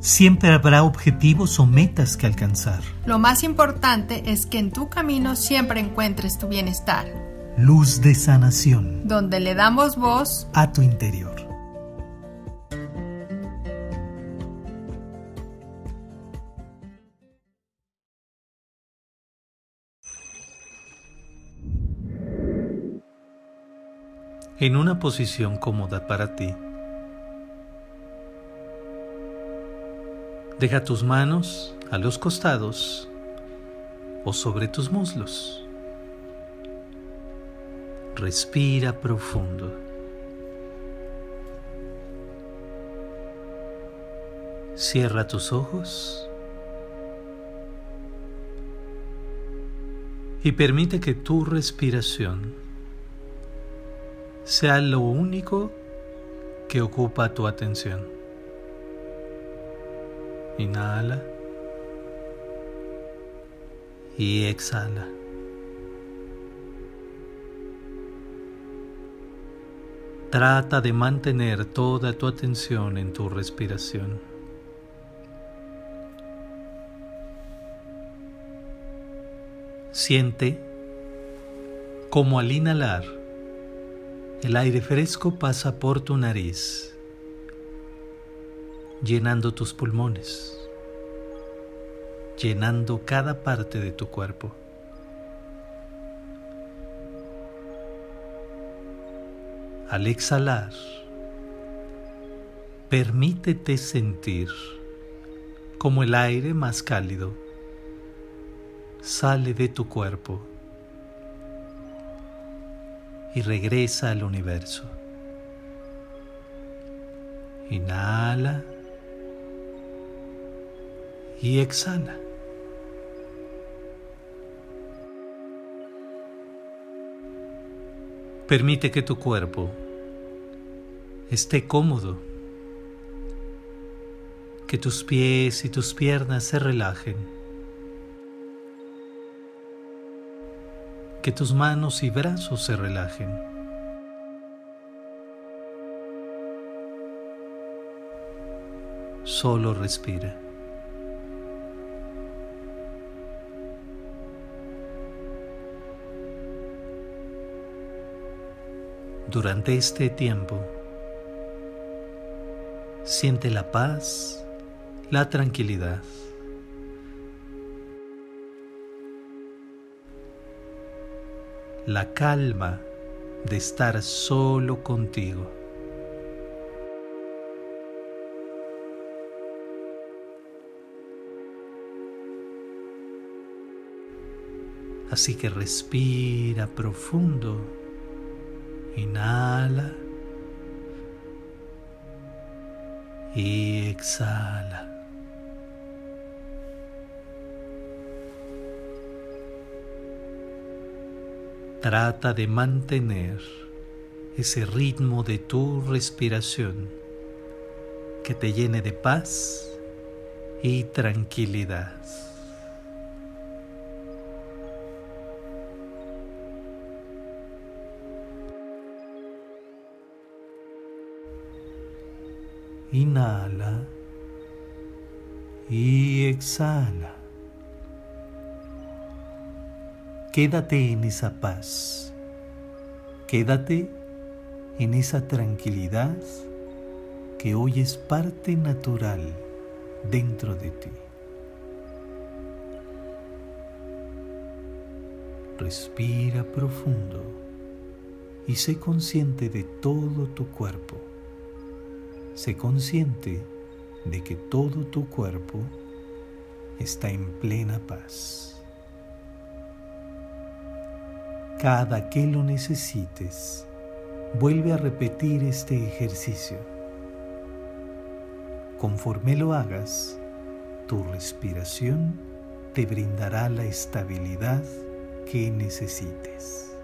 Siempre habrá objetivos o metas que alcanzar. Lo más importante es que en tu camino siempre encuentres tu bienestar. Luz de sanación. Donde le damos voz a tu interior. En una posición cómoda para ti Deja tus manos a los costados o sobre tus muslos. Respira profundo. Cierra tus ojos y permite que tu respiración sea lo único que ocupa tu atención. Inhala y exhala. Trata de mantener toda tu atención en tu respiración. Siente como al inhalar el aire fresco pasa por tu nariz llenando tus pulmones, llenando cada parte de tu cuerpo. Al exhalar, permítete sentir como el aire más cálido sale de tu cuerpo y regresa al universo. Inhala y exhala. Permite que tu cuerpo esté cómodo, que tus pies y tus piernas se relajen, que tus manos y brazos se relajen. Solo respira. Durante este tiempo, siente la paz, la tranquilidad. La calma de estar solo contigo. Así que respira profundo. Inhala y exhala. Trata de mantener ese ritmo de tu respiración que te llene de paz y tranquilidad. Inhala y exhala. Quédate en esa paz. Quédate en esa tranquilidad que hoy es parte natural dentro de ti. Respira profundo y sé consciente de todo tu cuerpo. Sé consciente de que todo tu cuerpo está en plena paz. Cada que lo necesites, vuelve a repetir este ejercicio. Conforme lo hagas, tu respiración te brindará la estabilidad que necesites.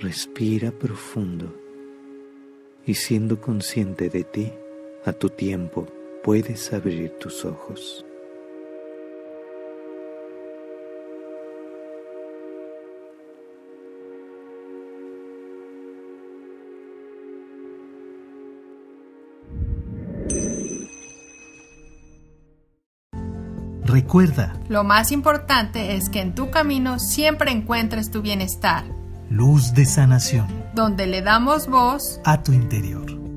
respira profundo y siendo consciente de ti, a tu tiempo puedes abrir tus ojos. Recuerda. Lo más importante es que en tu camino siempre encuentres tu bienestar luz de sanación donde le damos voz a tu interior.